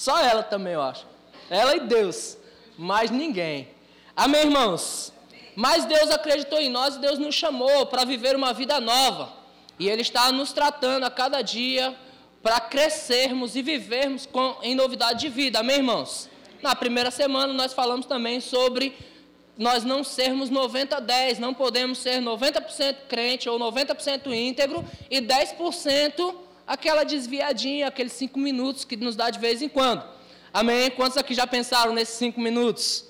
Só ela também, eu acho. Ela e Deus. Mais ninguém. Amém, irmãos? Mas Deus acreditou em nós e Deus nos chamou para viver uma vida nova. E Ele está nos tratando a cada dia para crescermos e vivermos com, em novidade de vida. Amém, irmãos? Na primeira semana nós falamos também sobre nós não sermos 90-10, não podemos ser 90% crente ou 90% íntegro e 10% aquela desviadinha, aqueles 5 minutos que nos dá de vez em quando. Amém? Quantos aqui já pensaram nesses 5 minutos?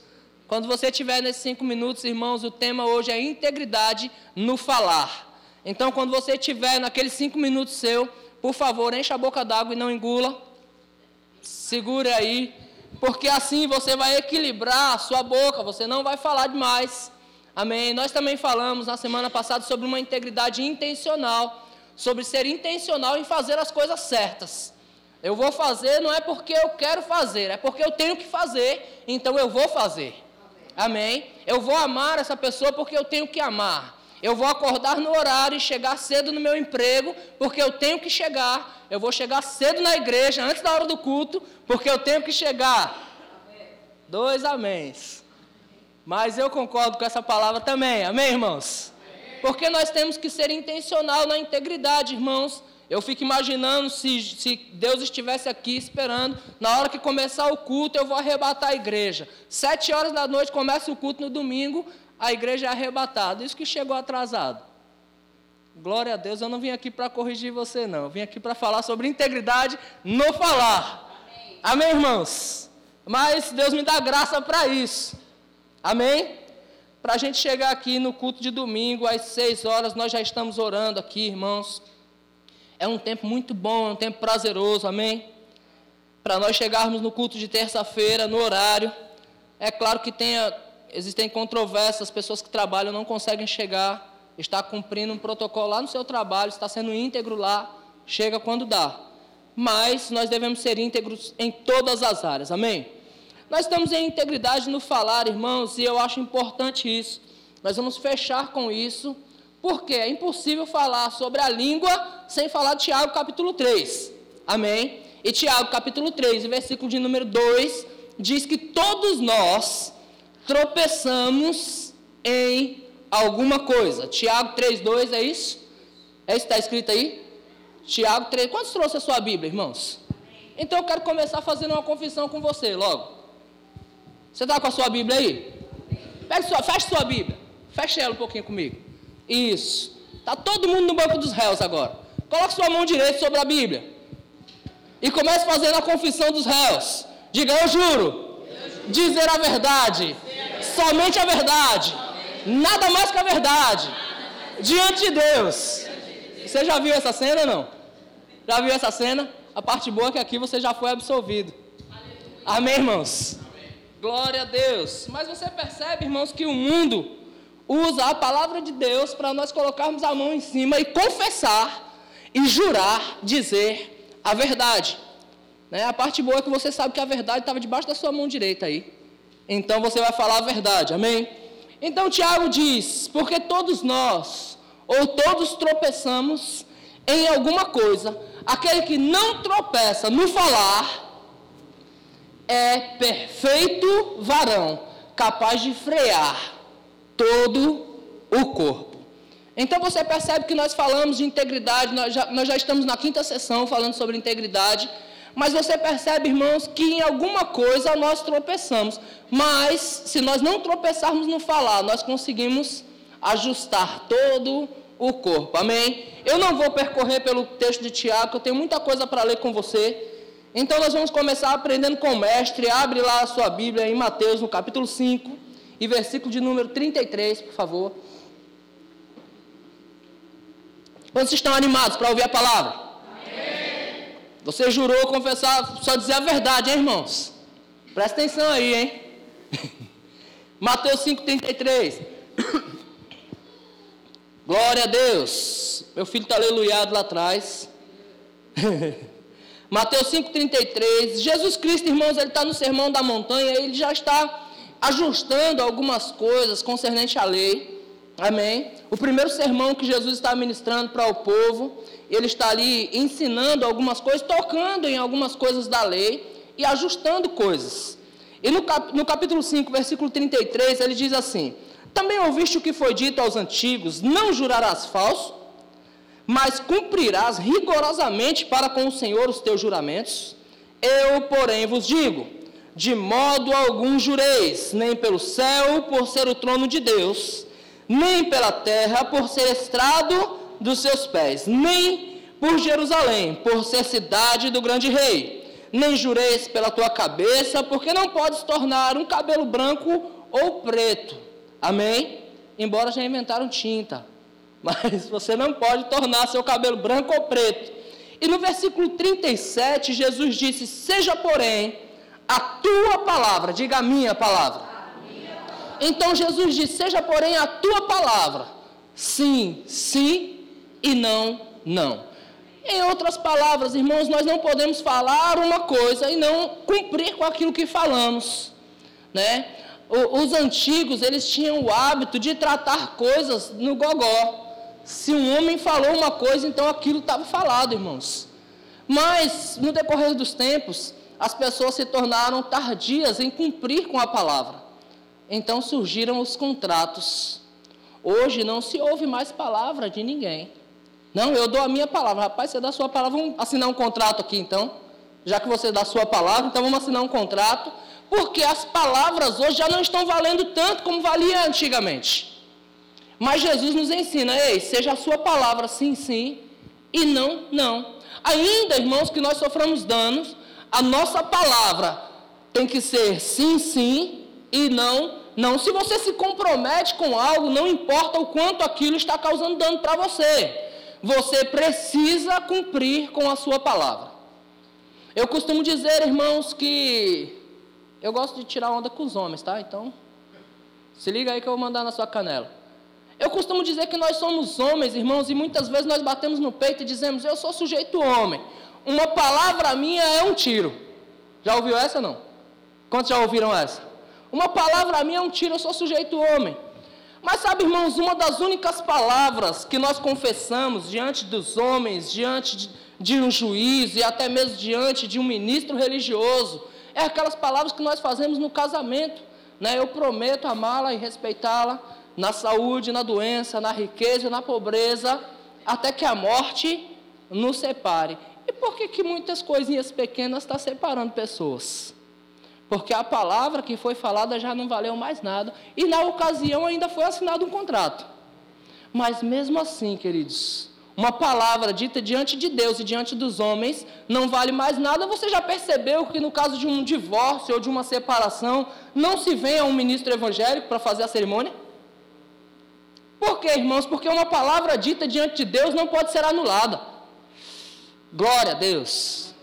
Quando você tiver nesses 5 minutos, irmãos, o tema hoje é integridade no falar. Então, quando você tiver naqueles 5 minutos seu, por favor, encha a boca d'água e não engula. Segure aí porque assim você vai equilibrar a sua boca, você não vai falar demais. Amém? Nós também falamos na semana passada sobre uma integridade intencional, sobre ser intencional em fazer as coisas certas. Eu vou fazer não é porque eu quero fazer, é porque eu tenho que fazer, então eu vou fazer. Amém? Eu vou amar essa pessoa porque eu tenho que amar. Eu vou acordar no horário e chegar cedo no meu emprego, porque eu tenho que chegar. Eu vou chegar cedo na igreja, antes da hora do culto, porque eu tenho que chegar. Dois améns. Mas eu concordo com essa palavra também. Amém, irmãos? Porque nós temos que ser intencional na integridade, irmãos. Eu fico imaginando se, se Deus estivesse aqui esperando, na hora que começar o culto, eu vou arrebatar a igreja. Sete horas da noite começa o culto no domingo, a igreja é arrebatada. Isso que chegou atrasado. Glória a Deus, eu não vim aqui para corrigir você, não. Eu vim aqui para falar sobre integridade no falar. Amém, Amém irmãos? Mas Deus me dá graça para isso. Amém? Para a gente chegar aqui no culto de domingo, às seis horas, nós já estamos orando aqui, irmãos. É um tempo muito bom, é um tempo prazeroso, amém? Para nós chegarmos no culto de terça-feira, no horário. É claro que tenha existem controvérsias, as pessoas que trabalham não conseguem chegar, está cumprindo um protocolo lá no seu trabalho, está sendo íntegro lá, chega quando dá. Mas nós devemos ser íntegros em todas as áreas, amém? Nós estamos em integridade no falar, irmãos, e eu acho importante isso. Nós vamos fechar com isso, porque é impossível falar sobre a língua sem falar de Tiago capítulo 3, amém? E Tiago capítulo 3, versículo de número 2, diz que todos nós tropeçamos em alguma coisa. Tiago 3,2 é isso? É isso que está escrito aí? Tiago 3. Quantos trouxe a sua Bíblia, irmãos? Então eu quero começar fazendo uma confissão com você logo. Você está com a sua Bíblia aí? Pega sua, feche sua Bíblia. Feche ela um pouquinho comigo. Isso. Está todo mundo no banco dos réus agora. Coloque sua mão direita sobre a Bíblia. E comece fazendo a confissão dos réus. Diga, eu juro. Dizer a verdade somente a verdade, nada mais que a verdade, diante de Deus. Você já viu essa cena ou não? Já viu essa cena? A parte boa é que aqui você já foi absolvido. Amém, irmãos? Glória a Deus. Mas você percebe, irmãos, que o mundo usa a palavra de Deus para nós colocarmos a mão em cima e confessar e jurar dizer a verdade. Né? A parte boa é que você sabe que a verdade estava debaixo da sua mão direita aí então você vai falar a verdade, amém? Então Tiago diz: porque todos nós, ou todos tropeçamos em alguma coisa, aquele que não tropeça no falar, é perfeito varão, capaz de frear todo o corpo. Então você percebe que nós falamos de integridade, nós já, nós já estamos na quinta sessão falando sobre integridade. Mas você percebe, irmãos, que em alguma coisa nós tropeçamos. Mas, se nós não tropeçarmos no falar, nós conseguimos ajustar todo o corpo. Amém? Eu não vou percorrer pelo texto de Tiago, eu tenho muita coisa para ler com você. Então, nós vamos começar aprendendo com o mestre. Abre lá a sua Bíblia em Mateus, no capítulo 5, e versículo de número 33, por favor. Quantos estão animados para ouvir a palavra? Você jurou confessar, só dizer a verdade, hein, irmãos? Presta atenção aí, hein? Mateus 5,33. Glória a Deus. Meu filho está aleluiado lá atrás. Mateus 5,33. Jesus Cristo, irmãos, ele está no sermão da montanha, ele já está ajustando algumas coisas concernente à lei. Amém? O primeiro sermão que Jesus está ministrando para o povo, ele está ali ensinando algumas coisas, tocando em algumas coisas da lei. e ajustando coisas. E no, cap, no capítulo 5, versículo 33, ele diz assim: Também ouviste o que foi dito aos antigos: Não jurarás falso, mas cumprirás rigorosamente para com o Senhor os teus juramentos. Eu, porém, vos digo: de modo algum jureis, nem pelo céu, por ser o trono de Deus, nem pela terra, por ser estrado dos seus pés, nem por Jerusalém, por ser cidade do grande rei nem jureis pela tua cabeça, porque não podes tornar um cabelo branco ou preto. Amém? Embora já inventaram tinta, mas você não pode tornar seu cabelo branco ou preto. E no versículo 37, Jesus disse: Seja, porém, a tua palavra, diga a minha palavra. Então Jesus disse: Seja, porém, a tua palavra, sim, sim, e não, não. Em outras palavras, irmãos, nós não podemos falar uma coisa e não cumprir com aquilo que falamos, né? Os antigos, eles tinham o hábito de tratar coisas no gogó. Se um homem falou uma coisa, então aquilo estava falado, irmãos. Mas, no decorrer dos tempos, as pessoas se tornaram tardias em cumprir com a palavra. Então surgiram os contratos. Hoje não se ouve mais palavra de ninguém. Não, eu dou a minha palavra. Rapaz, você dá a sua palavra, vamos assinar um contrato aqui então. Já que você dá a sua palavra, então vamos assinar um contrato. Porque as palavras hoje já não estão valendo tanto como valia antigamente. Mas Jesus nos ensina, ei, seja a sua palavra sim, sim, e não, não. Ainda, irmãos, que nós soframos danos, a nossa palavra tem que ser sim, sim, e não, não. Se você se compromete com algo, não importa o quanto aquilo está causando dano para você você precisa cumprir com a sua palavra. Eu costumo dizer, irmãos, que eu gosto de tirar onda com os homens, tá? Então, se liga aí que eu vou mandar na sua canela. Eu costumo dizer que nós somos homens, irmãos, e muitas vezes nós batemos no peito e dizemos: Eu sou sujeito homem. Uma palavra minha é um tiro. Já ouviu essa não? Quantos já ouviram essa? Uma palavra minha é um tiro, eu sou sujeito homem. Mas sabe, irmãos, uma das únicas palavras que nós confessamos diante dos homens, diante de, de um juiz e até mesmo diante de um ministro religioso, é aquelas palavras que nós fazemos no casamento. Né? Eu prometo amá-la e respeitá-la na saúde, na doença, na riqueza, na pobreza, até que a morte nos separe. E por que, que muitas coisinhas pequenas estão tá separando pessoas? porque a palavra que foi falada já não valeu mais nada, e na ocasião ainda foi assinado um contrato. Mas mesmo assim, queridos, uma palavra dita diante de Deus e diante dos homens não vale mais nada. Você já percebeu que no caso de um divórcio ou de uma separação, não se vem a um ministro evangélico para fazer a cerimônia? Por quê, irmãos? Porque uma palavra dita diante de Deus não pode ser anulada. Glória a Deus.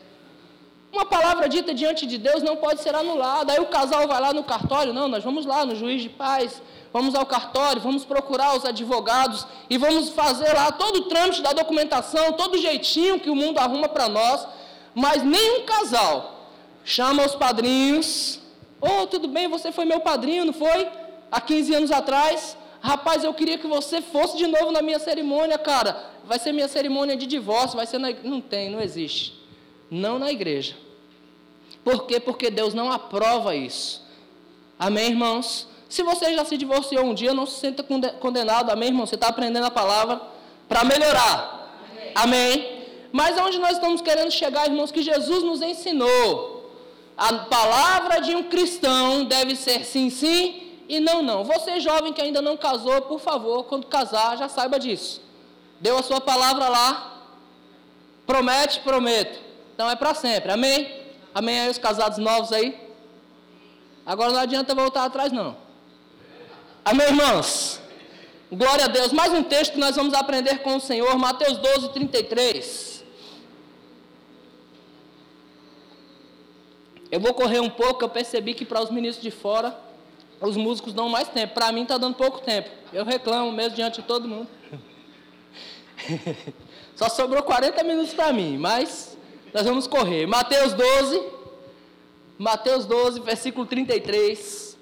Uma palavra dita diante de Deus não pode ser anulada. Aí o casal vai lá no cartório, não, nós vamos lá no juiz de paz, vamos ao cartório, vamos procurar os advogados e vamos fazer lá todo o trâmite da documentação, todo o jeitinho que o mundo arruma para nós, mas nenhum casal chama os padrinhos. Oh, tudo bem, você foi meu padrinho, não foi? Há 15 anos atrás. Rapaz, eu queria que você fosse de novo na minha cerimônia, cara. Vai ser minha cerimônia de divórcio, vai ser na... Não tem, não existe. Não na igreja. Por quê? Porque Deus não aprova isso. Amém, irmãos? Se você já se divorciou um dia, não se sinta condenado. Amém, irmão? Você está aprendendo a palavra para melhorar. Amém. Amém. Mas aonde nós estamos querendo chegar, irmãos, que Jesus nos ensinou. A palavra de um cristão deve ser sim, sim e não, não. Você jovem que ainda não casou, por favor, quando casar, já saiba disso. Deu a sua palavra lá. Promete, prometo. Então é para sempre. Amém? Amém aí os casados novos aí? Agora não adianta voltar atrás não. Amém, irmãos? Glória a Deus. Mais um texto que nós vamos aprender com o Senhor, Mateus 12, 33. Eu vou correr um pouco, eu percebi que para os ministros de fora, os músicos dão mais tempo. Para mim está dando pouco tempo. Eu reclamo mesmo diante de todo mundo. Só sobrou 40 minutos para mim, mas nós vamos correr. Mateus 12, Mateus 12, versículo 33.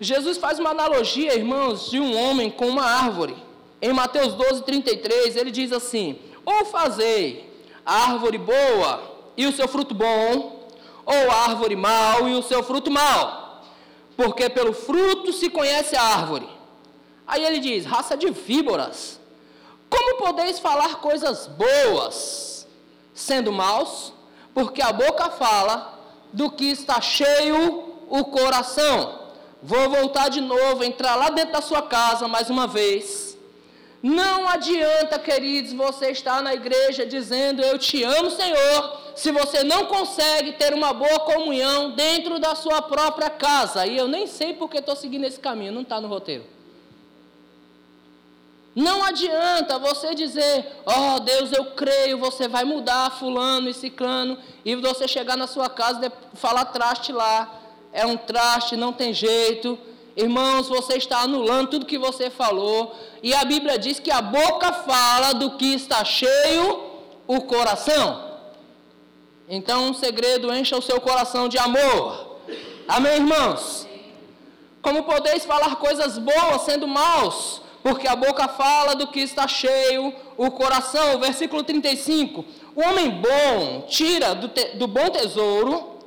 Jesus faz uma analogia, irmãos, de um homem com uma árvore. Em Mateus 12, 33, ele diz assim: Ou fazei árvore boa e o seu fruto bom, ou árvore mal e o seu fruto mal? Porque pelo fruto se conhece a árvore. Aí ele diz: raça de víboras, como podeis falar coisas boas, sendo maus? Porque a boca fala do que está cheio o coração. Vou voltar de novo, entrar lá dentro da sua casa mais uma vez. Não adianta, queridos, você estar na igreja dizendo eu te amo, Senhor, se você não consegue ter uma boa comunhão dentro da sua própria casa. E eu nem sei porque estou seguindo esse caminho, não está no roteiro. Não adianta você dizer, ó oh, Deus, eu creio, você vai mudar fulano e ciclano, e você chegar na sua casa e falar traste lá. É um traste, não tem jeito. Irmãos, você está anulando tudo que você falou. E a Bíblia diz que a boca fala do que está cheio o coração. Então, um segredo, encha o seu coração de amor. Amém, irmãos? Como podeis falar coisas boas sendo maus? Porque a boca fala do que está cheio o coração. Versículo 35. O homem bom tira do, te, do bom tesouro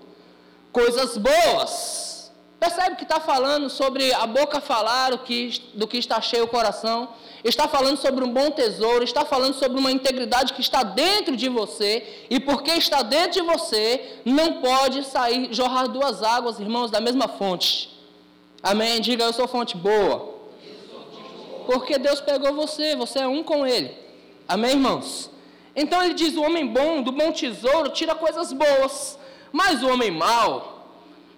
coisas boas. Percebe que está falando sobre a boca falar o que, do que está cheio o coração. Está falando sobre um bom tesouro. Está falando sobre uma integridade que está dentro de você. E porque está dentro de você, não pode sair, jorrar duas águas, irmãos, da mesma fonte. Amém? Diga, eu sou fonte boa. Porque Deus pegou você, você é um com Ele. Amém, irmãos? Então ele diz: o homem bom, do bom tesouro, tira coisas boas. Mas o homem mau,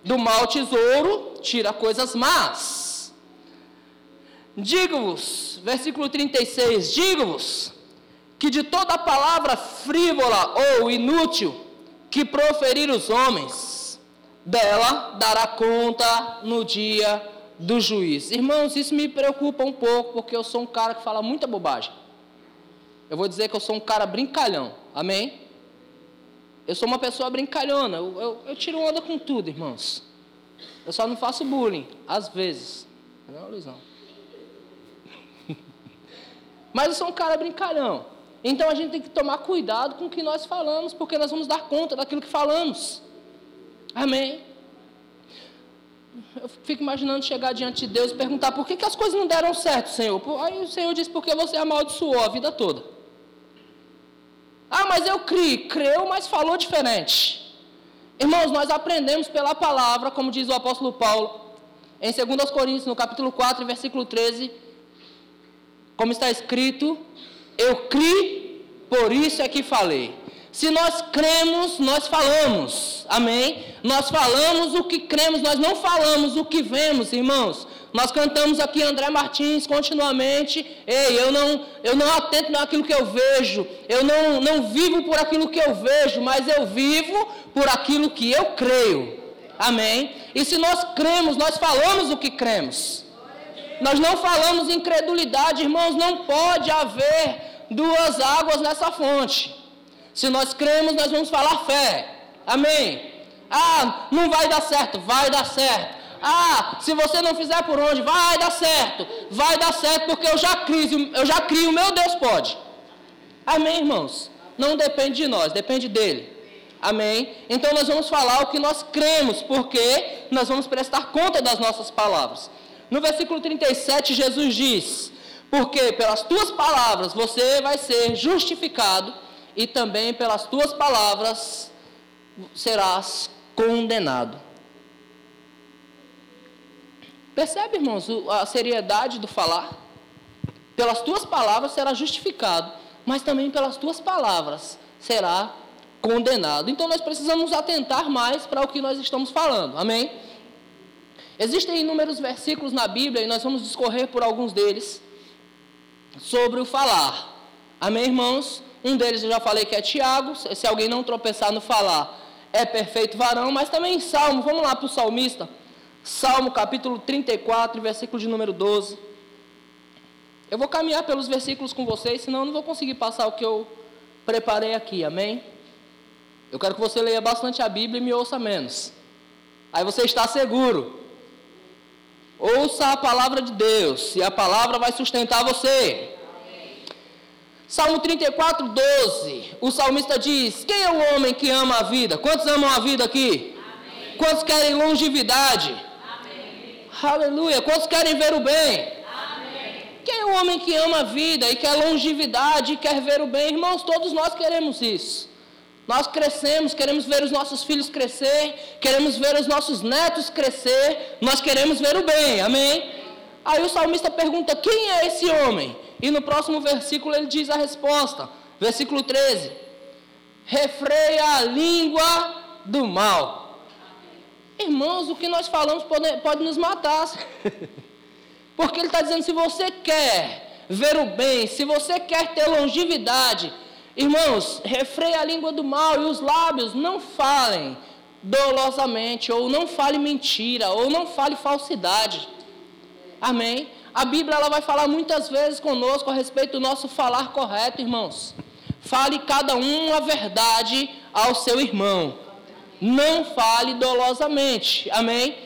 do mau tesouro, tira coisas más. Digo-vos, versículo 36, digo-vos, que de toda palavra frívola ou inútil que proferir os homens, dela dará conta no dia do juiz. Irmãos, isso me preocupa um pouco, porque eu sou um cara que fala muita bobagem. Eu vou dizer que eu sou um cara brincalhão, amém? Eu sou uma pessoa brincalhona, eu, eu, eu tiro onda com tudo, irmãos. Eu só não faço bullying, às vezes. Não, Luizão. Mas eu sou um cara brincalhão. Então a gente tem que tomar cuidado com o que nós falamos, porque nós vamos dar conta daquilo que falamos. Amém? Eu fico imaginando chegar diante de Deus e perguntar por que, que as coisas não deram certo, Senhor. Aí o Senhor diz, porque você amaldiçoou a vida toda. Ah, mas eu criei. Creu, mas falou diferente. Irmãos, nós aprendemos pela palavra, como diz o apóstolo Paulo, em 2 Coríntios, no capítulo 4, versículo 13, como está escrito, eu criei, por isso é que falei. Se nós cremos, nós falamos. Amém? Nós falamos o que cremos, nós não falamos o que vemos, irmãos. Nós cantamos aqui André Martins continuamente. Ei, eu não, eu não atento naquilo que eu vejo. Eu não, não vivo por aquilo que eu vejo, mas eu vivo por aquilo que eu creio. Amém? E se nós cremos, nós falamos o que cremos. Nós não falamos incredulidade, irmãos. Não pode haver duas águas nessa fonte. Se nós cremos, nós vamos falar fé. Amém. Ah, não vai dar certo, vai dar certo. Ah, se você não fizer por onde, vai dar certo. Vai dar certo porque eu já crio, eu já crio, meu Deus pode. Amém, irmãos. Não depende de nós, depende dele. Amém? Então nós vamos falar o que nós cremos, porque nós vamos prestar conta das nossas palavras. No versículo 37, Jesus diz: Porque pelas tuas palavras você vai ser justificado e também pelas tuas palavras serás condenado. Percebe, irmãos, a seriedade do falar? Pelas tuas palavras será justificado, mas também pelas tuas palavras será condenado. Então nós precisamos atentar mais para o que nós estamos falando. Amém? Existem inúmeros versículos na Bíblia e nós vamos discorrer por alguns deles sobre o falar. Amém, irmãos? Um deles eu já falei que é Tiago. Se alguém não tropeçar no falar, é perfeito varão. Mas também em Salmo, vamos lá para o salmista. Salmo capítulo 34, versículo de número 12. Eu vou caminhar pelos versículos com vocês, senão eu não vou conseguir passar o que eu preparei aqui, amém? Eu quero que você leia bastante a Bíblia e me ouça menos. Aí você está seguro. Ouça a palavra de Deus, e a palavra vai sustentar você. Salmo 34, 12. O salmista diz: Quem é o homem que ama a vida? Quantos amam a vida aqui? Quantos querem longevidade? Amém. Aleluia. Quantos querem ver o bem? Amém. Quem é o homem que ama a vida e quer longevidade e quer ver o bem? Irmãos, todos nós queremos isso. Nós crescemos, queremos ver os nossos filhos crescer, queremos ver os nossos netos crescer, nós queremos ver o bem, amém? Aí o salmista pergunta: quem é esse homem? E no próximo versículo ele diz a resposta, versículo 13: refreia a língua do mal. Irmãos, o que nós falamos pode, pode nos matar. Porque ele está dizendo: se você quer ver o bem, se você quer ter longevidade, Irmãos, refreia a língua do mal e os lábios não falem dolosamente, ou não fale mentira, ou não fale falsidade. Amém? A Bíblia ela vai falar muitas vezes conosco a respeito do nosso falar correto, irmãos. Fale cada um a verdade ao seu irmão. Não fale dolosamente. Amém?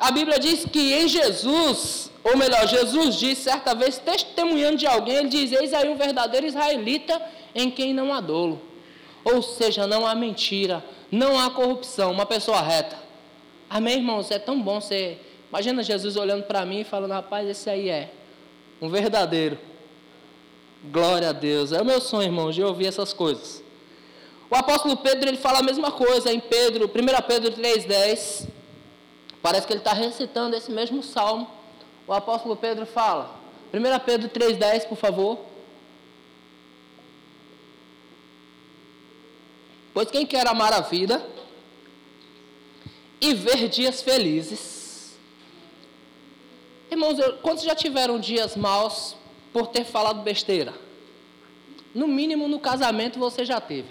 A Bíblia diz que em Jesus, ou melhor, Jesus disse certa vez, testemunhando de alguém, ele diz: Eis aí um verdadeiro israelita em quem não há dolo. Ou seja, não há mentira, não há corrupção, uma pessoa reta. Amém, irmãos? É tão bom ser. Imagina Jesus olhando para mim e falando: rapaz, esse aí é um verdadeiro. Glória a Deus. É o meu sonho, irmãos, de ouvir essas coisas. O apóstolo Pedro ele fala a mesma coisa em Pedro, 1 Pedro 3,10. Parece que ele está recitando esse mesmo salmo. O apóstolo Pedro fala. 1 Pedro 3,10, por favor. Pois quem quer amar a vida e ver dias felizes. Irmãos, quantos já tiveram dias maus por ter falado besteira? No mínimo no casamento você já teve.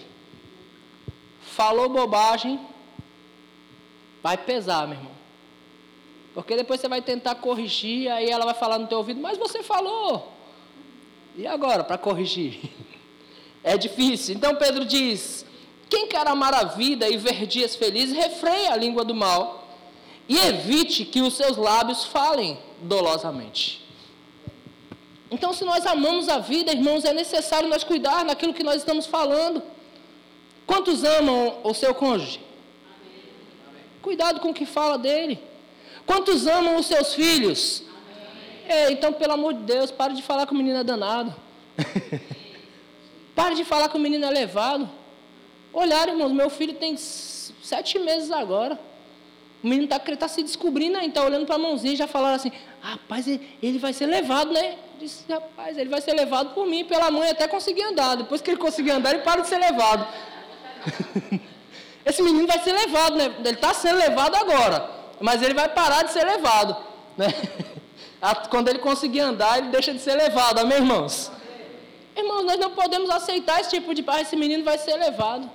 Falou bobagem, vai pesar, meu irmão. Porque depois você vai tentar corrigir, aí ela vai falar no teu ouvido, mas você falou. E agora, para corrigir? É difícil. Então Pedro diz: quem quer amar a vida e ver dias felizes, refreie a língua do mal e evite que os seus lábios falem dolosamente. Então, se nós amamos a vida, irmãos, é necessário nós cuidar naquilo que nós estamos falando. Quantos amam o seu cônjuge? Cuidado com o que fala dele. Quantos amam os seus filhos? É, então, pelo amor de Deus, pare de falar que o menino é danado. pare de falar que o menino é levado. Olharam, irmãos, meu filho tem sete meses agora. O menino está tá se descobrindo aí, está olhando para a mãozinha e já falaram assim: rapaz, ele vai ser levado, né? disse, rapaz, ele vai ser levado por mim, pela mãe, até conseguir andar. Depois que ele conseguir andar, ele para de ser levado. Esse menino vai ser levado, né? Ele está sendo levado agora, mas ele vai parar de ser levado, né? Quando ele conseguir andar, ele deixa de ser levado, amém, irmãos? Irmãos, nós não podemos aceitar esse tipo de pai, esse menino vai ser levado.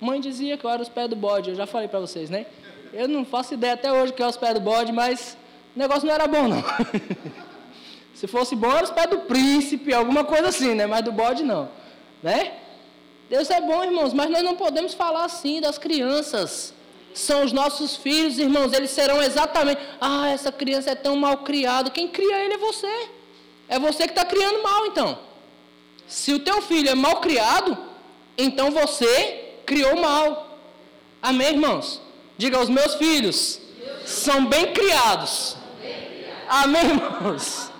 Mãe dizia que eu era os pés do bode, eu já falei para vocês, né? Eu não faço ideia até hoje que é os pés do bode, mas o negócio não era bom, não. Se fosse bom, era os pés do príncipe, alguma coisa assim, né? Mas do bode, não. Né? Deus é bom, irmãos, mas nós não podemos falar assim das crianças. São os nossos filhos, irmãos, eles serão exatamente. Ah, essa criança é tão mal criada. Quem cria ele é você. É você que está criando mal, então. Se o teu filho é mal criado, então você criou mal. Amém, irmãos? Diga, os meus filhos são bem criados. Amém, irmãos?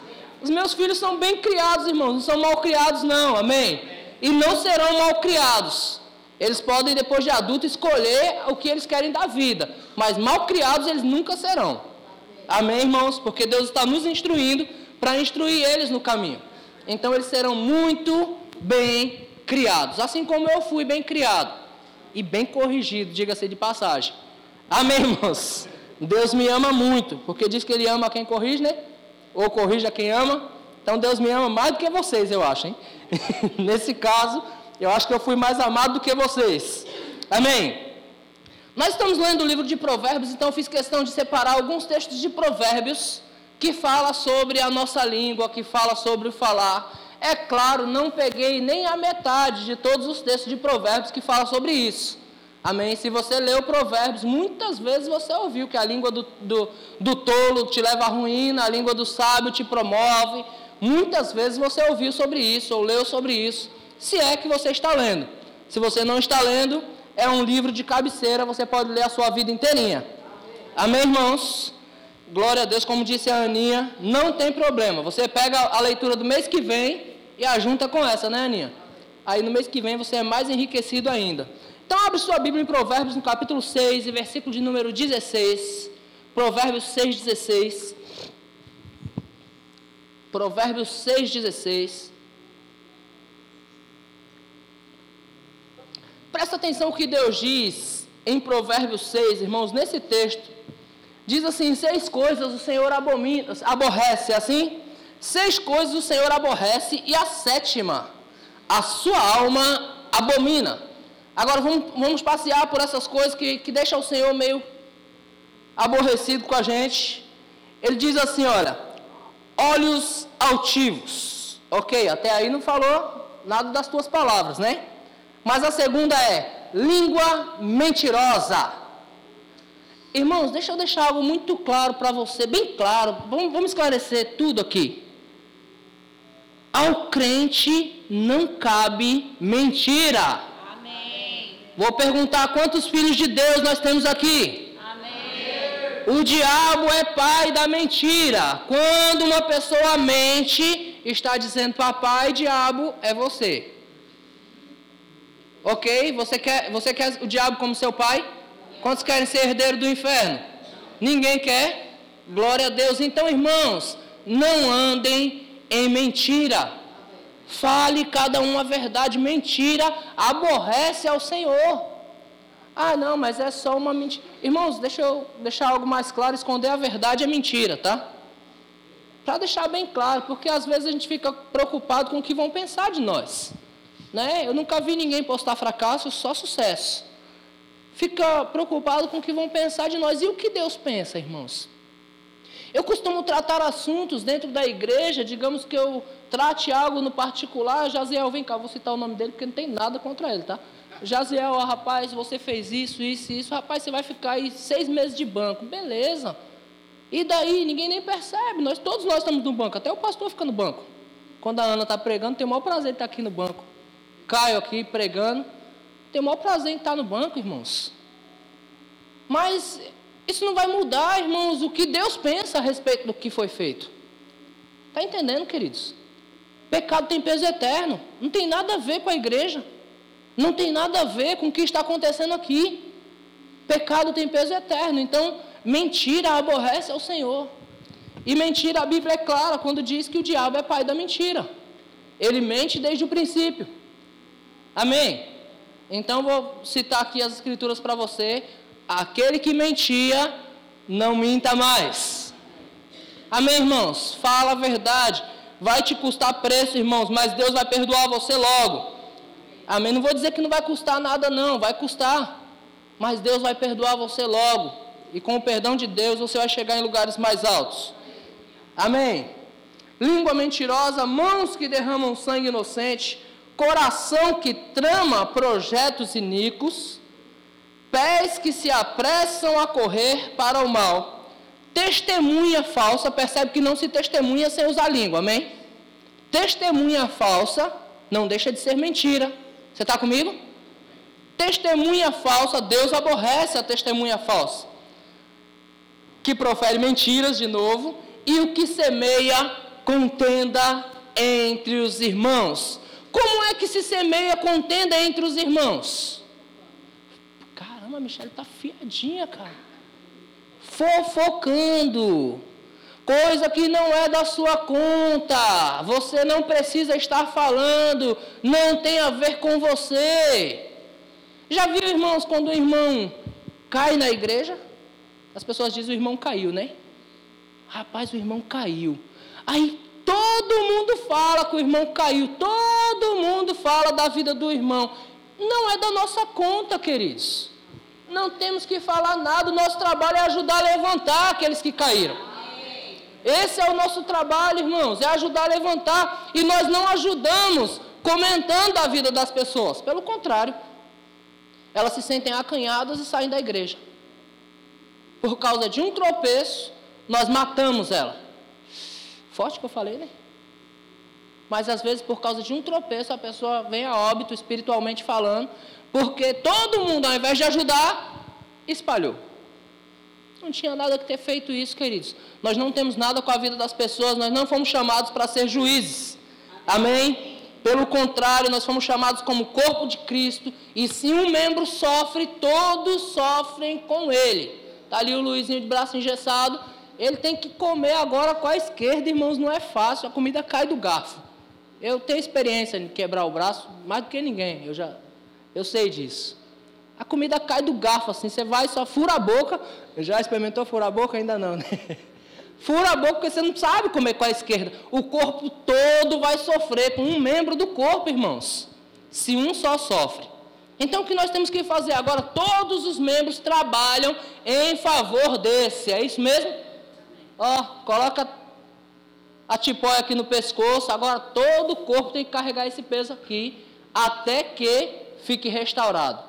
Os meus filhos são bem criados, irmãos. Não são mal criados, não. Amém? E não serão mal criados. Eles podem, depois de adulto, escolher o que eles querem da vida. Mas mal criados eles nunca serão. Amém, irmãos? Porque Deus está nos instruindo para instruir eles no caminho. Então eles serão muito bem criados. Assim como eu fui bem criado e bem corrigido, diga-se de passagem. Amém, irmãos? Deus me ama muito, porque diz que Ele ama quem corrige, né? Ou corrige a quem ama. Então Deus me ama mais do que vocês, eu acho, hein? Nesse caso, eu acho que eu fui mais amado do que vocês. Amém? Nós estamos lendo o livro de Provérbios, então fiz questão de separar alguns textos de Provérbios que fala sobre a nossa língua, que fala sobre o falar é claro, não peguei nem a metade de todos os textos de Provérbios que falam sobre isso. Amém? Se você leu Provérbios, muitas vezes você ouviu que a língua do, do, do tolo te leva à ruína, a língua do sábio te promove. Muitas vezes você ouviu sobre isso, ou leu sobre isso, se é que você está lendo. Se você não está lendo, é um livro de cabeceira, você pode ler a sua vida inteirinha. Amém, irmãos? Glória a Deus, como disse a Aninha, não tem problema. Você pega a leitura do mês que vem e ajunta com essa, né, Aninha? Aí no mês que vem você é mais enriquecido ainda. Então abre sua Bíblia em Provérbios, no capítulo 6, e versículo de número 16. Provérbios 6, 16. Provérbios 6, 16. Presta atenção o que Deus diz em Provérbios 6, irmãos, nesse texto. Diz assim: seis coisas o Senhor abomina, aborrece, assim? Seis coisas o Senhor aborrece, e a sétima, a sua alma abomina. Agora vamos, vamos passear por essas coisas que, que deixam o Senhor meio aborrecido com a gente. Ele diz assim: olha, olhos altivos. Ok, até aí não falou nada das tuas palavras, né? Mas a segunda é língua mentirosa. Irmãos, deixa eu deixar algo muito claro para você, bem claro, vamos, vamos esclarecer tudo aqui. Ao crente não cabe mentira. Amém. Vou perguntar quantos filhos de Deus nós temos aqui. Amém. O diabo é pai da mentira. Quando uma pessoa mente, está dizendo papai, diabo é você. Ok? Você quer, você quer o diabo como seu pai? Quantos querem ser herdeiro do inferno? Ninguém quer? Glória a Deus. Então, irmãos, não andem em mentira. Fale cada um a verdade. Mentira aborrece ao Senhor. Ah, não, mas é só uma mentira. Irmãos, deixa eu deixar algo mais claro: esconder a verdade é mentira, tá? Para deixar bem claro, porque às vezes a gente fica preocupado com o que vão pensar de nós. Né? Eu nunca vi ninguém postar fracasso, só sucesso fica preocupado com o que vão pensar de nós. E o que Deus pensa, irmãos? Eu costumo tratar assuntos dentro da igreja, digamos que eu trate algo no particular, Jaziel, vem cá, vou citar o nome dele, porque não tem nada contra ele, tá? Jaziel, ó, rapaz, você fez isso, isso, isso, rapaz, você vai ficar aí seis meses de banco, beleza. E daí, ninguém nem percebe, nós, todos nós estamos no banco, até o pastor fica no banco. Quando a Ana está pregando, tem o maior prazer de estar aqui no banco. Caio aqui pregando, tem o maior prazer em estar no banco, irmãos. Mas isso não vai mudar, irmãos, o que Deus pensa a respeito do que foi feito. Está entendendo, queridos? Pecado tem peso eterno. Não tem nada a ver com a igreja. Não tem nada a ver com o que está acontecendo aqui. Pecado tem peso eterno. Então, mentira aborrece ao Senhor. E mentira, a Bíblia é clara quando diz que o diabo é pai da mentira. Ele mente desde o princípio. Amém? Então vou citar aqui as escrituras para você. Aquele que mentia, não minta mais. Amém, irmãos? Fala a verdade. Vai te custar preço, irmãos, mas Deus vai perdoar você logo. Amém? Não vou dizer que não vai custar nada, não. Vai custar. Mas Deus vai perdoar você logo. E com o perdão de Deus, você vai chegar em lugares mais altos. Amém? Língua mentirosa, mãos que derramam sangue inocente coração que trama projetos iníquos, pés que se apressam a correr para o mal, testemunha falsa, percebe que não se testemunha sem usar língua, amém? Testemunha falsa não deixa de ser mentira. Você está comigo? Testemunha falsa, Deus aborrece a testemunha falsa. Que profere mentiras de novo, e o que semeia contenda entre os irmãos. Como é que se semeia contenda entre os irmãos? Caramba, a Michelle está fiadinha, cara. Fofocando. Coisa que não é da sua conta. Você não precisa estar falando. Não tem a ver com você. Já viu, irmãos, quando o irmão cai na igreja? As pessoas dizem o irmão caiu, né? Rapaz, o irmão caiu. Aí Todo mundo fala que o irmão caiu, todo mundo fala da vida do irmão. Não é da nossa conta, queridos. Não temos que falar nada, o nosso trabalho é ajudar a levantar aqueles que caíram. Esse é o nosso trabalho, irmãos, é ajudar a levantar. E nós não ajudamos comentando a vida das pessoas. Pelo contrário, elas se sentem acanhadas e saem da igreja. Por causa de um tropeço, nós matamos ela. Forte que eu falei, né? Mas às vezes, por causa de um tropeço, a pessoa vem a óbito espiritualmente falando, porque todo mundo, ao invés de ajudar, espalhou. Não tinha nada que ter feito isso, queridos. Nós não temos nada com a vida das pessoas, nós não fomos chamados para ser juízes. Amém? Pelo contrário, nós fomos chamados como corpo de Cristo, e se um membro sofre, todos sofrem com ele. Está ali o Luizinho de braço engessado, ele tem que comer agora com a esquerda, irmãos, não é fácil, a comida cai do garfo. Eu tenho experiência em quebrar o braço mais do que ninguém, eu já eu sei disso. A comida cai do garfo assim, você vai só fura a boca. Já experimentou furar a boca ainda não, né? Fura a boca porque você não sabe comer com a esquerda. O corpo todo vai sofrer com um membro do corpo, irmãos. Se um só sofre. Então o que nós temos que fazer agora? Todos os membros trabalham em favor desse. É isso mesmo? Ó, coloca a tipóia aqui no pescoço. Agora todo o corpo tem que carregar esse peso aqui até que fique restaurado.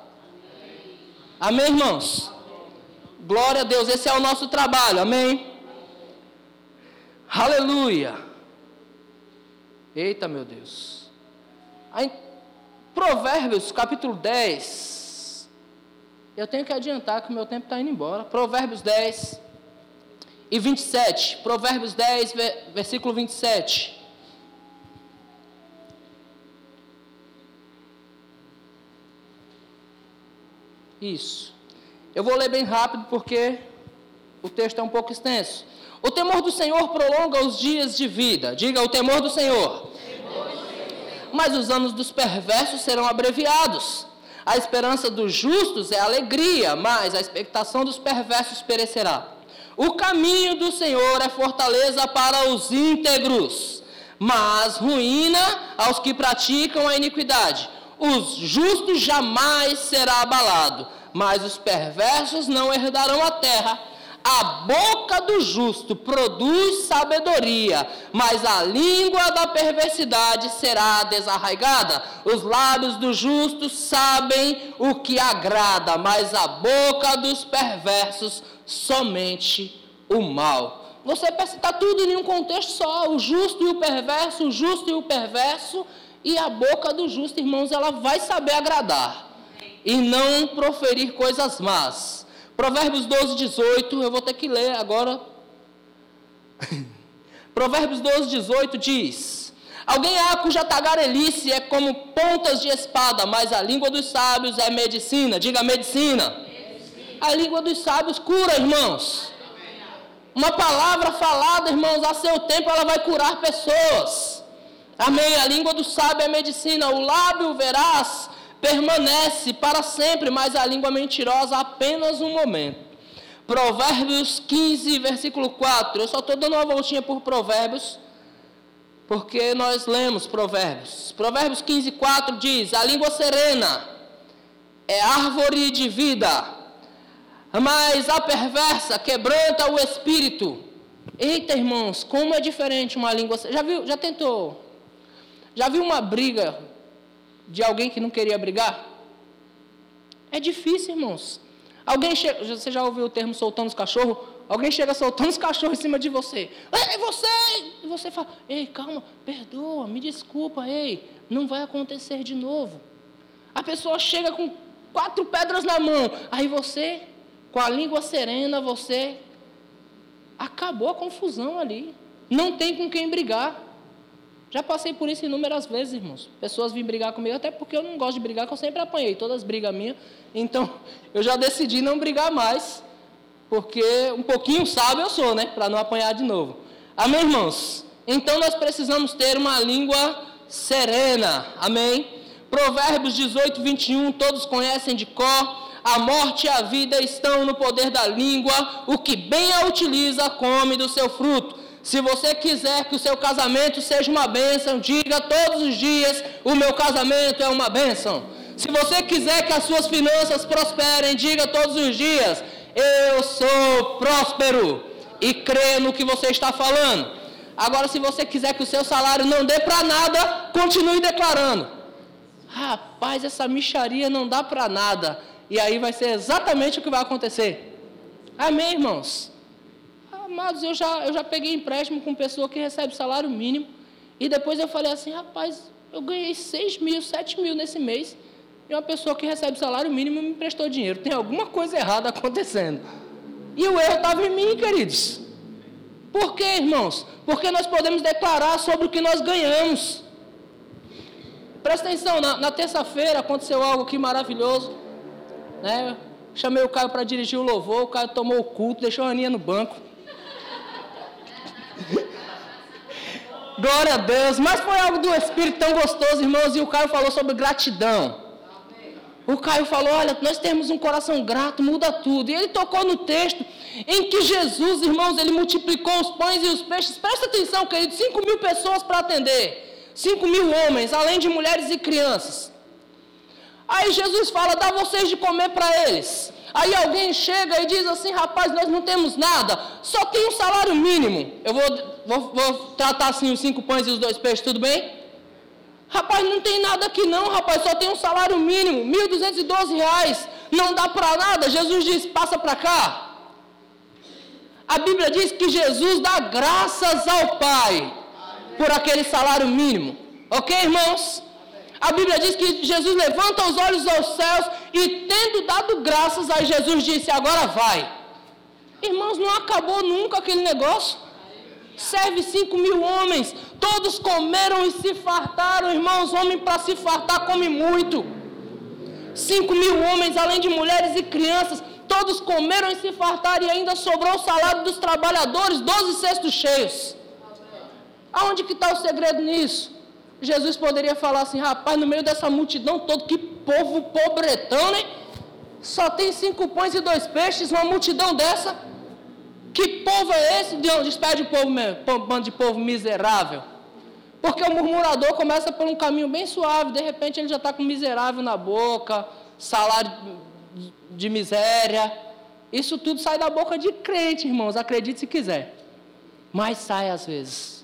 Amém, irmãos? Glória a Deus. Esse é o nosso trabalho. Amém? Aleluia. Eita, meu Deus. Aí, Provérbios, capítulo 10. Eu tenho que adiantar que o meu tempo está indo embora. Provérbios 10 e 27. Provérbios 10, versículo 27. Isso. Eu vou ler bem rápido porque o texto é um pouco extenso. O temor do Senhor prolonga os dias de vida. Diga o temor do Senhor. Mas os anos dos perversos serão abreviados. A esperança dos justos é alegria, mas a expectação dos perversos perecerá. O caminho do Senhor é fortaleza para os íntegros, mas ruína aos que praticam a iniquidade. Os justos jamais será abalado, mas os perversos não herdarão a terra. A boca do justo produz sabedoria, mas a língua da perversidade será desarraigada. Os lábios do justo sabem o que agrada, mas a boca dos perversos somente o mal. Você pensa está tudo em um contexto só, o justo e o perverso, o justo e o perverso, e a boca do justo, irmãos, ela vai saber agradar e não proferir coisas más. Provérbios 12, 18, eu vou ter que ler agora. Provérbios 12, 18 diz: Alguém há cuja tagarelice é como pontas de espada, mas a língua dos sábios é medicina. Diga medicina. medicina. A língua dos sábios cura, irmãos. Uma palavra falada, irmãos, a seu tempo ela vai curar pessoas. Amém. A língua do sábio é medicina. O lábio verás permanece para sempre, mas a língua mentirosa apenas um momento. Provérbios 15, versículo 4. Eu só estou dando uma voltinha por Provérbios, porque nós lemos Provérbios. Provérbios 15, 4 diz: A língua serena é árvore de vida, mas a perversa quebranta o espírito. Eita, irmãos, como é diferente uma língua. Já viu? Já tentou? Já viu uma briga de alguém que não queria brigar? É difícil, irmãos. Alguém chega, você já ouviu o termo soltando os cachorros? Alguém chega soltando os cachorros em cima de você. Ei, você! E você fala, ei, calma, perdoa, me desculpa, ei, não vai acontecer de novo. A pessoa chega com quatro pedras na mão, aí você, com a língua serena, você acabou a confusão ali. Não tem com quem brigar. Já passei por isso inúmeras vezes, irmãos. Pessoas vêm brigar comigo, até porque eu não gosto de brigar, que eu sempre apanhei, todas brigas minhas. Então, eu já decidi não brigar mais, porque um pouquinho sábio eu sou, né? Para não apanhar de novo. Amém, irmãos? Então, nós precisamos ter uma língua serena. Amém? Provérbios 18, 21, todos conhecem de cor. A morte e a vida estão no poder da língua. O que bem a utiliza, come do seu fruto. Se você quiser que o seu casamento seja uma bênção, diga todos os dias: o meu casamento é uma bênção. Se você quiser que as suas finanças prosperem, diga todos os dias: eu sou próspero. E crê no que você está falando. Agora, se você quiser que o seu salário não dê para nada, continue declarando. Rapaz, essa micharia não dá para nada. E aí vai ser exatamente o que vai acontecer. Amém, irmãos? Amados, eu já, eu já peguei empréstimo com pessoa que recebe salário mínimo. E depois eu falei assim, rapaz, eu ganhei 6 mil, 7 mil nesse mês. E uma pessoa que recebe salário mínimo me emprestou dinheiro. Tem alguma coisa errada acontecendo. E o erro estava em mim, queridos. Por quê, irmãos? Porque nós podemos declarar sobre o que nós ganhamos. Presta atenção, na, na terça-feira aconteceu algo aqui maravilhoso. Né? Chamei o Caio para dirigir o louvor, o Caio tomou o culto, deixou a Aninha no banco. Glória a Deus. Mas foi algo do Espírito tão gostoso, irmãos. E o Caio falou sobre gratidão. O Caio falou: Olha, nós temos um coração grato, muda tudo. E ele tocou no texto em que Jesus, irmãos, ele multiplicou os pães e os peixes. Presta atenção, querido: 5 mil pessoas para atender, 5 mil homens, além de mulheres e crianças. Aí Jesus fala: Dá vocês de comer para eles. Aí alguém chega e diz assim: Rapaz, nós não temos nada, só tem um salário mínimo. Eu vou, vou, vou tratar assim os cinco pães e os dois peixes, tudo bem? Rapaz, não tem nada aqui não, rapaz, só tem um salário mínimo, 1.212 reais, não dá para nada. Jesus diz, passa para cá. A Bíblia diz que Jesus dá graças ao Pai por aquele salário mínimo. Ok, irmãos? A Bíblia diz que Jesus levanta os olhos aos céus e, tendo dado graças, aí Jesus disse: Agora vai. Irmãos, não acabou nunca aquele negócio. Serve cinco mil homens, Todos comeram e se fartaram, irmãos. Homem para se fartar come muito. Cinco mil homens, além de mulheres e crianças, todos comeram e se fartaram e ainda sobrou o salário dos trabalhadores, doze cestos cheios. Aonde que está o segredo nisso? Jesus poderia falar assim, rapaz, no meio dessa multidão toda, que povo pobretão, né? Só tem cinco pães e dois peixes, uma multidão dessa. Que povo é esse? De onde despede o povo, bando de povo miserável? Porque o murmurador começa por um caminho bem suave, de repente ele já está com miserável na boca, salário de miséria. Isso tudo sai da boca de crente, irmãos, acredite se quiser. Mas sai às vezes.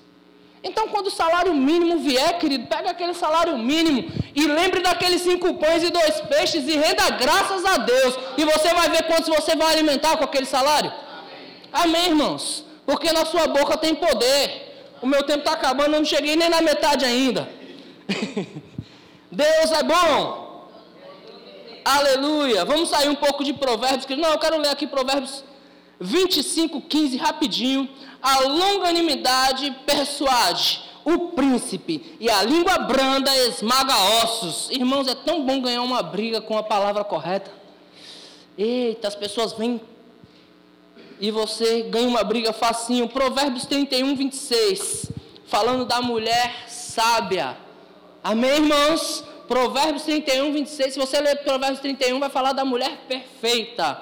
Então, quando o salário mínimo vier, querido, pega aquele salário mínimo e lembre daqueles cinco pães e dois peixes e renda graças a Deus. E você vai ver quantos você vai alimentar com aquele salário. Amém, Amém irmãos? Porque na sua boca tem poder. O meu tempo está acabando, eu não cheguei nem na metade ainda. Deus é bom. Aleluia. Vamos sair um pouco de Provérbios. Não, eu quero ler aqui Provérbios 25, 15, rapidinho. A longanimidade persuade o príncipe e a língua branda esmaga ossos. Irmãos, é tão bom ganhar uma briga com a palavra correta. Eita, as pessoas vêm e você ganha uma briga facinho. Provérbios 31, 26, falando da mulher sábia. Amém, irmãos? Provérbios 31, 26. Se você ler Provérbios 31, vai falar da mulher perfeita.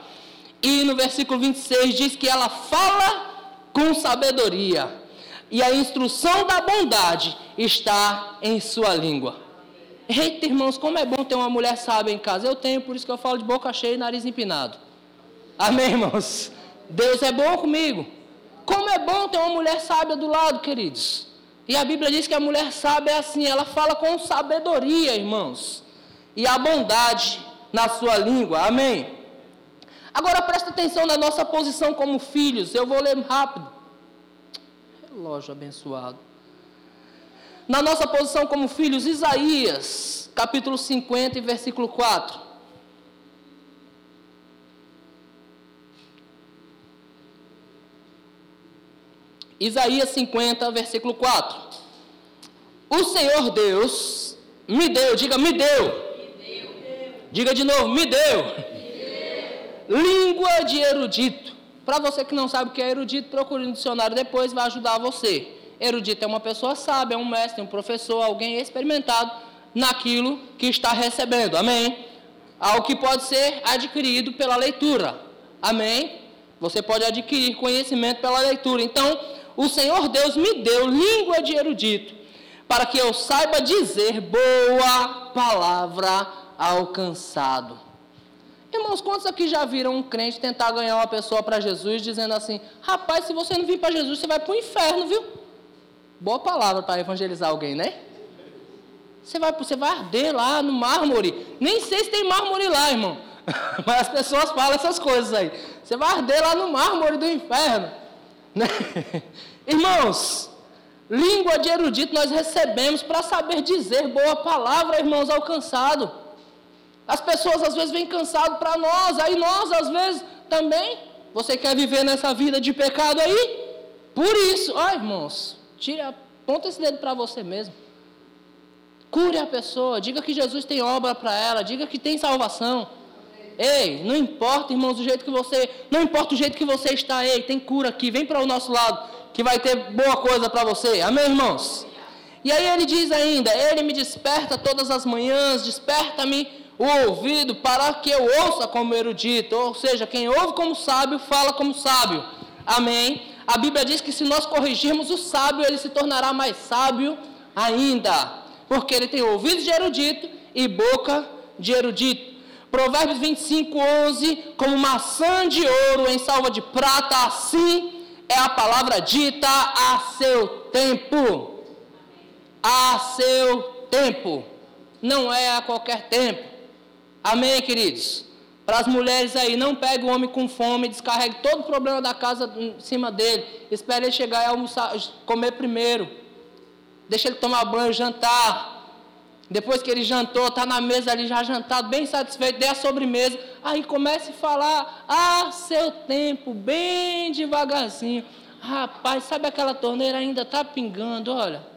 E no versículo 26 diz que ela fala com sabedoria. E a instrução da bondade está em sua língua. Eita, irmãos, como é bom ter uma mulher sábia em casa. Eu tenho, por isso que eu falo de boca cheia e nariz empinado. Amém, irmãos? Deus é bom comigo. Como é bom ter uma mulher sábia do lado, queridos. E a Bíblia diz que a mulher sábia é assim, ela fala com sabedoria, irmãos. E a bondade na sua língua. Amém. Agora presta atenção na nossa posição como filhos. Eu vou ler rápido. Relógio abençoado. Na nossa posição como filhos, Isaías, capítulo 50 e versículo 4. Isaías 50, versículo 4. O Senhor Deus me deu, diga, me deu. Me deu. Diga de novo, me deu. Língua de erudito. Para você que não sabe o que é erudito, procure no dicionário depois, vai ajudar você. Erudito é uma pessoa sábia, é um mestre, um professor, alguém experimentado naquilo que está recebendo. Amém? Algo que pode ser adquirido pela leitura. Amém? Você pode adquirir conhecimento pela leitura. Então, o Senhor Deus me deu língua de erudito, para que eu saiba dizer boa palavra ao cansado. Irmãos, quantos aqui já viram um crente tentar ganhar uma pessoa para Jesus, dizendo assim: rapaz, se você não vir para Jesus, você vai para o inferno, viu? Boa palavra para evangelizar alguém, né? Você vai, você vai arder lá no mármore. Nem sei se tem mármore lá, irmão. Mas as pessoas falam essas coisas aí. Você vai arder lá no mármore do inferno. Né? Irmãos, língua de erudito nós recebemos para saber dizer boa palavra, irmãos, alcançado. As pessoas às vezes vêm cansado para nós, aí nós às vezes também Você quer viver nessa vida de pecado aí? Por isso, ó irmãos, tire, aponta esse dedo para você mesmo. Cure a pessoa, diga que Jesus tem obra para ela, diga que tem salvação. Ei, não importa, irmãos, o jeito que você, não importa o jeito que você está, ei, tem cura aqui, vem para o nosso lado, que vai ter boa coisa para você. Amém, irmãos? E aí ele diz ainda: Ele me desperta todas as manhãs, desperta-me o ouvido para que eu ouça como erudito. Ou seja, quem ouve como sábio, fala como sábio. Amém? A Bíblia diz que se nós corrigirmos o sábio, ele se tornará mais sábio ainda. Porque ele tem ouvidos de erudito e boca de erudito. Provérbios 25, 11: Como maçã de ouro em salva de prata, assim é a palavra dita a seu tempo a seu tempo, não é a qualquer tempo. Amém, queridos? Para as mulheres aí, não pegue o homem com fome, descarregue todo o problema da casa em cima dele. Espere ele chegar e almoçar, comer primeiro. Deixa ele tomar banho, jantar. Depois que ele jantou, está na mesa ali já jantado, bem satisfeito, dê a sobremesa. Aí comece a falar a seu tempo, bem devagarzinho. Rapaz, sabe aquela torneira ainda está pingando, olha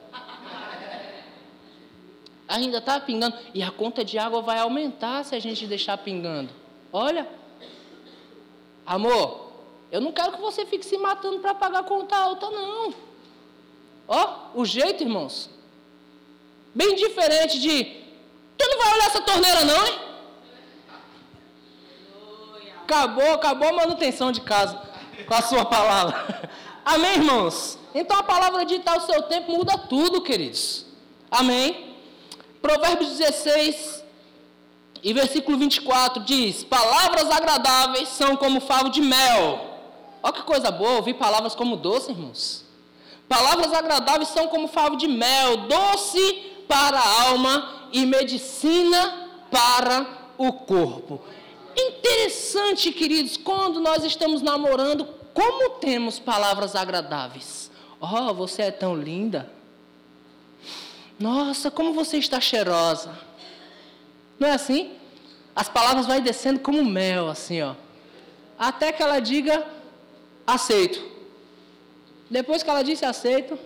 ainda está pingando. E a conta de água vai aumentar se a gente deixar pingando. Olha, amor, eu não quero que você fique se matando para pagar conta alta, não. Ó, o jeito, irmãos, bem diferente de. Tu não vai olhar essa torneira, não, hein? Acabou, acabou a manutenção de casa com a sua palavra. Amém, irmãos? Então a palavra de tal seu tempo muda tudo, queridos. Amém? Provérbios 16 e versículo 24 diz: Palavras agradáveis são como favo de mel. Olha que coisa boa ouvir palavras como doce, irmãos. Palavras agradáveis são como favo de mel, doce para a alma e medicina para o corpo. Interessante, queridos, quando nós estamos namorando, como temos palavras agradáveis. Oh, você é tão linda. Nossa, como você está cheirosa. Não é assim? As palavras vão descendo como mel, assim, ó. Até que ela diga aceito. Depois que ela disse aceito,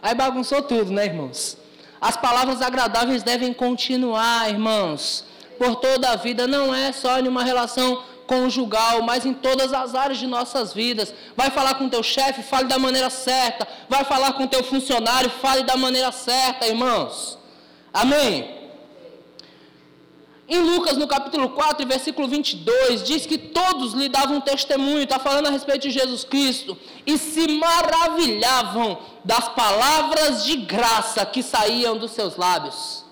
aí bagunçou tudo, né, irmãos? As palavras agradáveis devem continuar, irmãos, por toda a vida. Não é só em uma relação conjugal, mas em todas as áreas de nossas vidas. Vai falar com teu chefe, fale da maneira certa. Vai falar com teu funcionário, fale da maneira certa, irmãos. Amém. Em Lucas, no capítulo 4, versículo 22, diz que todos lhe davam testemunho, está falando a respeito de Jesus Cristo, e se maravilhavam das palavras de graça que saíam dos seus lábios.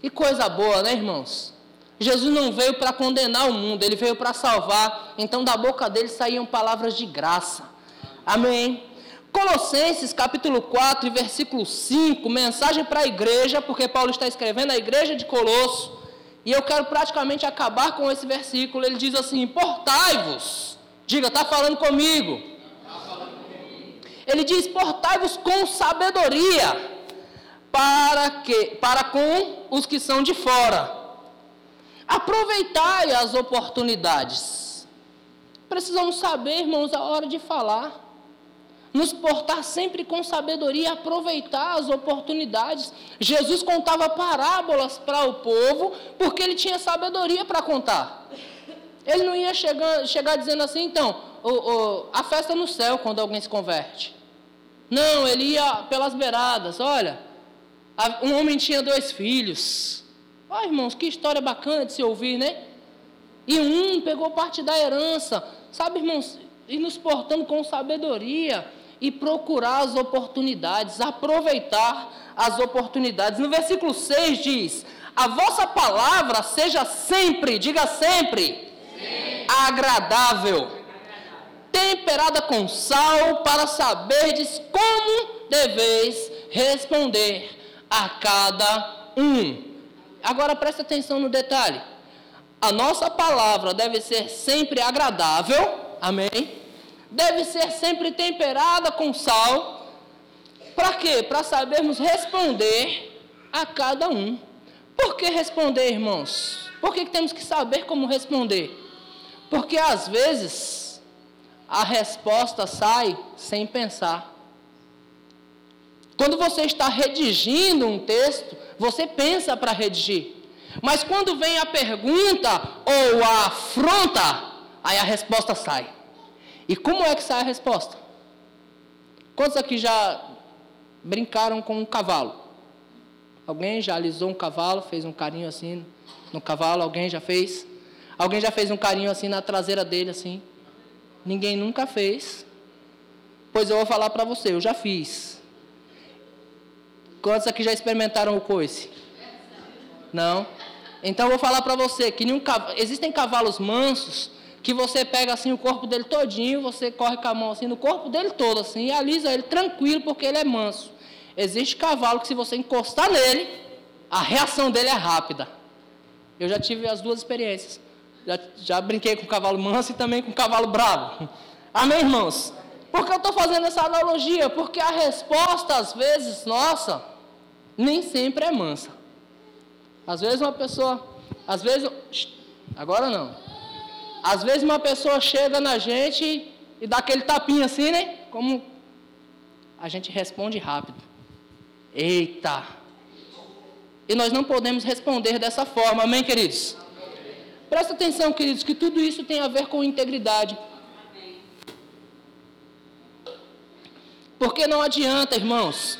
Que coisa boa, né, irmãos? Jesus não veio para condenar o mundo, ele veio para salvar. Então, da boca dele saíam palavras de graça. Amém. Colossenses capítulo 4, versículo 5, mensagem para a igreja, porque Paulo está escrevendo a igreja de Colosso. E eu quero praticamente acabar com esse versículo. Ele diz assim: Portai-vos. Diga, está falando comigo. Ele diz: Portai-vos com sabedoria. Para que? Para com os que são de fora Aproveitai as oportunidades. Precisamos saber, irmãos, a hora de falar. Nos portar sempre com sabedoria, aproveitar as oportunidades. Jesus contava parábolas para o povo, porque ele tinha sabedoria para contar. Ele não ia chegar, chegar dizendo assim, então, o, o, a festa no céu quando alguém se converte. Não, ele ia pelas beiradas. Olha, um homem tinha dois filhos. Ó, oh, irmãos, que história bacana de se ouvir, né? E um pegou parte da herança, sabe, irmãos, e nos portando com sabedoria e procurar as oportunidades, aproveitar as oportunidades. No versículo 6 diz: A vossa palavra seja sempre, diga sempre, Sim. agradável, temperada com sal, para saberdes como deveis responder a cada um. Agora presta atenção no detalhe. A nossa palavra deve ser sempre agradável, amém? Deve ser sempre temperada com sal. Para quê? Para sabermos responder a cada um. Por que responder, irmãos? Por que temos que saber como responder? Porque às vezes a resposta sai sem pensar. Quando você está redigindo um texto, você pensa para redigir. Mas quando vem a pergunta ou a afronta, aí a resposta sai. E como é que sai a resposta? Quantos aqui já brincaram com um cavalo? Alguém já alisou um cavalo, fez um carinho assim no cavalo? Alguém já fez? Alguém já fez um carinho assim na traseira dele assim? Ninguém nunca fez. Pois eu vou falar para você, eu já fiz. Quantos aqui já experimentaram o coice? Não? Então vou falar para você que nenhum, existem cavalos mansos que você pega assim o corpo dele todinho, você corre com a mão assim no corpo dele todo assim e alisa ele tranquilo porque ele é manso. Existe cavalo que se você encostar nele, a reação dele é rápida. Eu já tive as duas experiências. Já, já brinquei com cavalo manso e também com cavalo bravo. Amém, irmãos? Por que eu estou fazendo essa analogia? Porque a resposta, às vezes, nossa, nem sempre é mansa. Às vezes uma pessoa, às vezes, agora não. Às vezes uma pessoa chega na gente e dá aquele tapinha assim, né? Como a gente responde rápido. Eita! E nós não podemos responder dessa forma, amém, queridos? Presta atenção, queridos, que tudo isso tem a ver com integridade. Porque não adianta, irmãos.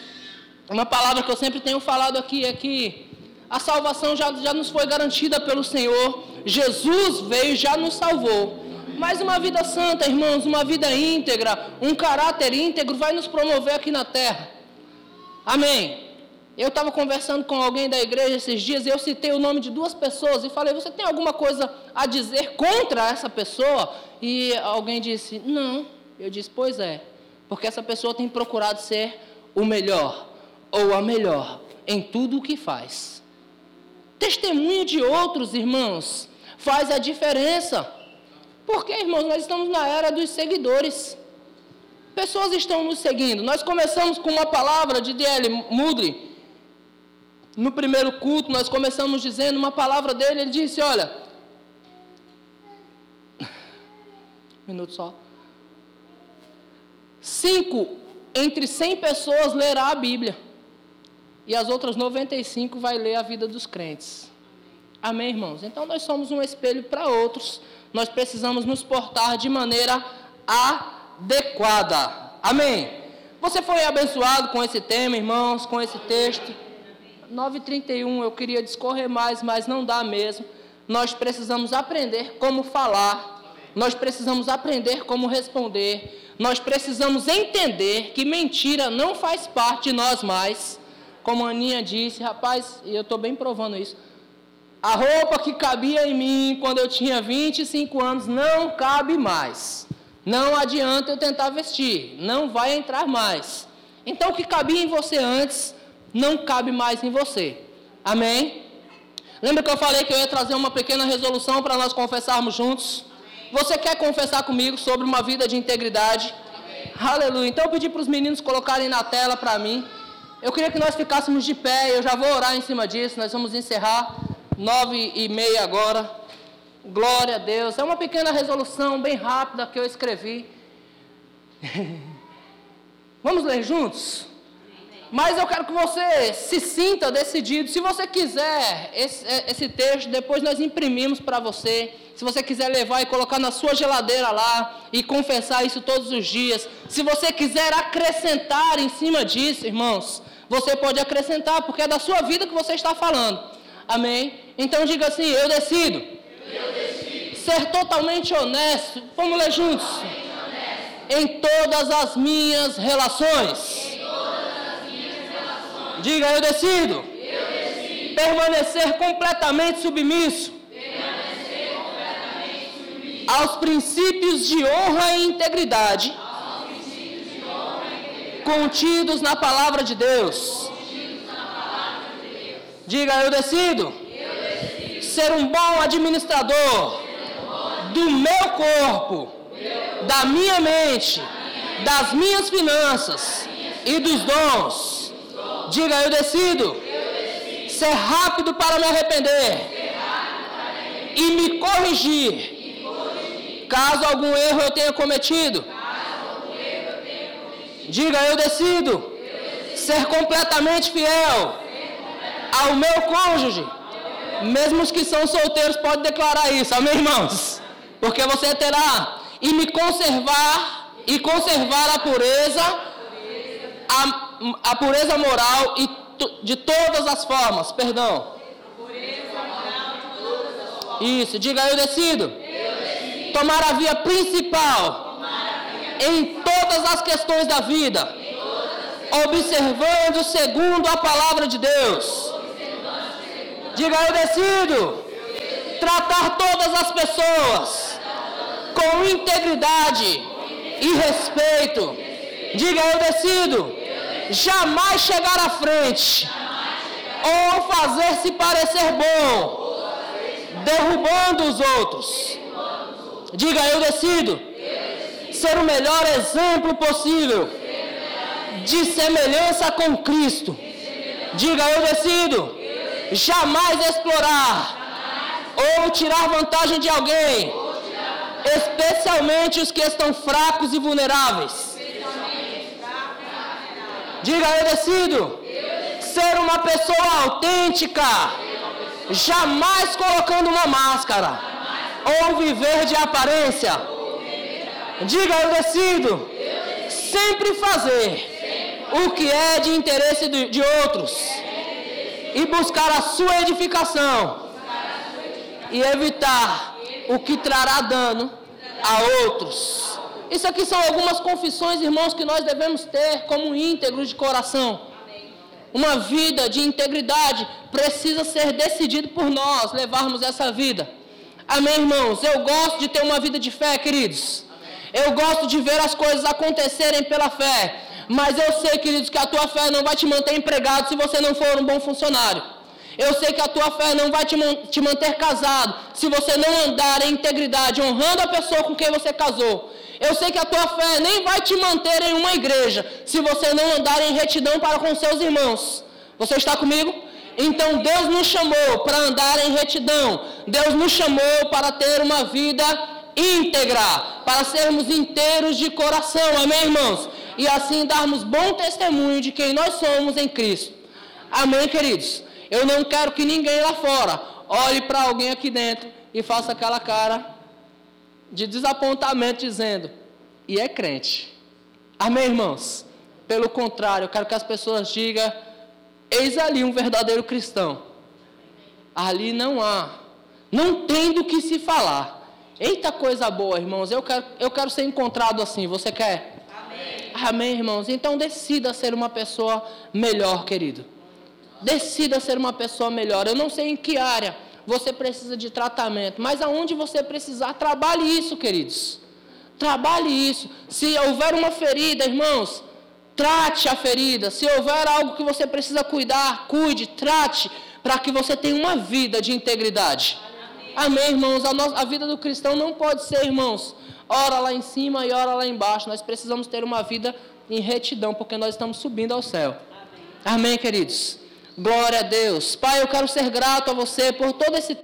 Uma palavra que eu sempre tenho falado aqui é que a salvação já, já nos foi garantida pelo Senhor. Jesus veio e já nos salvou. Mas uma vida santa, irmãos, uma vida íntegra, um caráter íntegro vai nos promover aqui na terra. Amém. Eu estava conversando com alguém da igreja esses dias e eu citei o nome de duas pessoas e falei: Você tem alguma coisa a dizer contra essa pessoa? E alguém disse: Não. Eu disse: Pois é, porque essa pessoa tem procurado ser o melhor ou a melhor em tudo o que faz. Testemunho de outros, irmãos, faz a diferença. Porque, irmãos, nós estamos na era dos seguidores. Pessoas estão nos seguindo. Nós começamos com uma palavra de D.L. Moody no primeiro culto, nós começamos dizendo uma palavra dele, ele disse: Olha, minuto só. Cinco entre cem pessoas lerá a Bíblia, e as outras 95 vai ler a vida dos crentes. Amém, irmãos? Então nós somos um espelho para outros, nós precisamos nos portar de maneira adequada. Amém? Você foi abençoado com esse tema, irmãos, com esse texto? 9h31 eu queria discorrer mais, mas não dá mesmo. Nós precisamos aprender como falar, nós precisamos aprender como responder, nós precisamos entender que mentira não faz parte de nós mais. Como a Aninha disse, rapaz, e eu estou bem provando isso. A roupa que cabia em mim quando eu tinha 25 anos não cabe mais. Não adianta eu tentar vestir, não vai entrar mais. Então o que cabia em você antes não cabe mais em você. Amém? Lembra que eu falei que eu ia trazer uma pequena resolução para nós confessarmos juntos? Você quer confessar comigo sobre uma vida de integridade? Amém. Aleluia. Então eu pedi para os meninos colocarem na tela para mim. Eu queria que nós ficássemos de pé. Eu já vou orar em cima disso. Nós vamos encerrar nove e meia agora. Glória a Deus. É uma pequena resolução bem rápida que eu escrevi. vamos ler juntos? Mas eu quero que você se sinta decidido. Se você quiser esse, é, esse texto, depois nós imprimimos para você. Se você quiser levar e colocar na sua geladeira lá e confessar isso todos os dias. Se você quiser acrescentar em cima disso, irmãos, você pode acrescentar, porque é da sua vida que você está falando. Amém? Então diga assim: Eu decido, eu decido. ser totalmente honesto. Vamos ler juntos. Em todas as minhas relações Diga, eu decido. Eu decido. Permanecer completamente submisso. Permanecer completamente submisso. Aos princípios de honra e integridade. Contidos na palavra de Deus. Diga, eu decido. Ser um bom administrador. Do meu corpo. Da minha mente. Das minhas finanças. e dos dons Diga, eu decido, ser rápido para me arrepender, e me corrigir. Caso algum erro eu tenha cometido. Diga, eu decido ser completamente fiel ao meu cônjuge. Mesmo os que são solteiros podem declarar isso, amém, irmãos? Porque você terá e me conservar e conservar a pureza, a, a pureza moral e de todas as formas, perdão. Isso, diga eu decido. Tomar a via principal em todas as questões da vida, observando segundo a palavra de Deus. Diga eu decido. Tratar todas as pessoas com integridade e respeito. Diga eu decido. Jamais chegar à frente ou fazer-se parecer bom, derrubando os outros. Diga eu decido ser o melhor exemplo possível de semelhança com Cristo. Diga eu decido jamais explorar ou tirar vantagem de alguém, especialmente os que estão fracos e vulneráveis. Diga eu decido ser uma pessoa autêntica, jamais colocando uma máscara ou viver de aparência. Diga eu decido sempre fazer o que é de interesse de outros e buscar a sua edificação e evitar o que trará dano a outros. Isso aqui são algumas confissões, irmãos, que nós devemos ter como íntegros de coração. Uma vida de integridade precisa ser decidido por nós levarmos essa vida. Amém, irmãos? Eu gosto de ter uma vida de fé, queridos. Eu gosto de ver as coisas acontecerem pela fé. Mas eu sei, queridos, que a tua fé não vai te manter empregado se você não for um bom funcionário. Eu sei que a tua fé não vai te, te manter casado se você não andar em integridade, honrando a pessoa com quem você casou. Eu sei que a tua fé nem vai te manter em uma igreja se você não andar em retidão para com seus irmãos. Você está comigo? Então Deus nos chamou para andar em retidão. Deus nos chamou para ter uma vida íntegra, para sermos inteiros de coração. Amém, irmãos? E assim darmos bom testemunho de quem nós somos em Cristo. Amém, queridos? Eu não quero que ninguém lá fora olhe para alguém aqui dentro e faça aquela cara de desapontamento dizendo: "E é crente". Amém, irmãos? Pelo contrário, eu quero que as pessoas digam: "Eis ali um verdadeiro cristão". Ali não há, não tem do que se falar. Eita coisa boa, irmãos. Eu quero, eu quero ser encontrado assim. Você quer? Amém. Amém, irmãos. Então decida ser uma pessoa melhor, querido. Decida ser uma pessoa melhor. Eu não sei em que área você precisa de tratamento, mas aonde você precisar, trabalhe isso, queridos. Trabalhe isso. Se houver uma ferida, irmãos, trate a ferida. Se houver algo que você precisa cuidar, cuide, trate, para que você tenha uma vida de integridade. Amém, irmãos? A, nossa, a vida do cristão não pode ser, irmãos, ora lá em cima e ora lá embaixo. Nós precisamos ter uma vida em retidão, porque nós estamos subindo ao céu. Amém, Amém queridos? Glória a Deus. Pai, eu quero ser grato a você por todo esse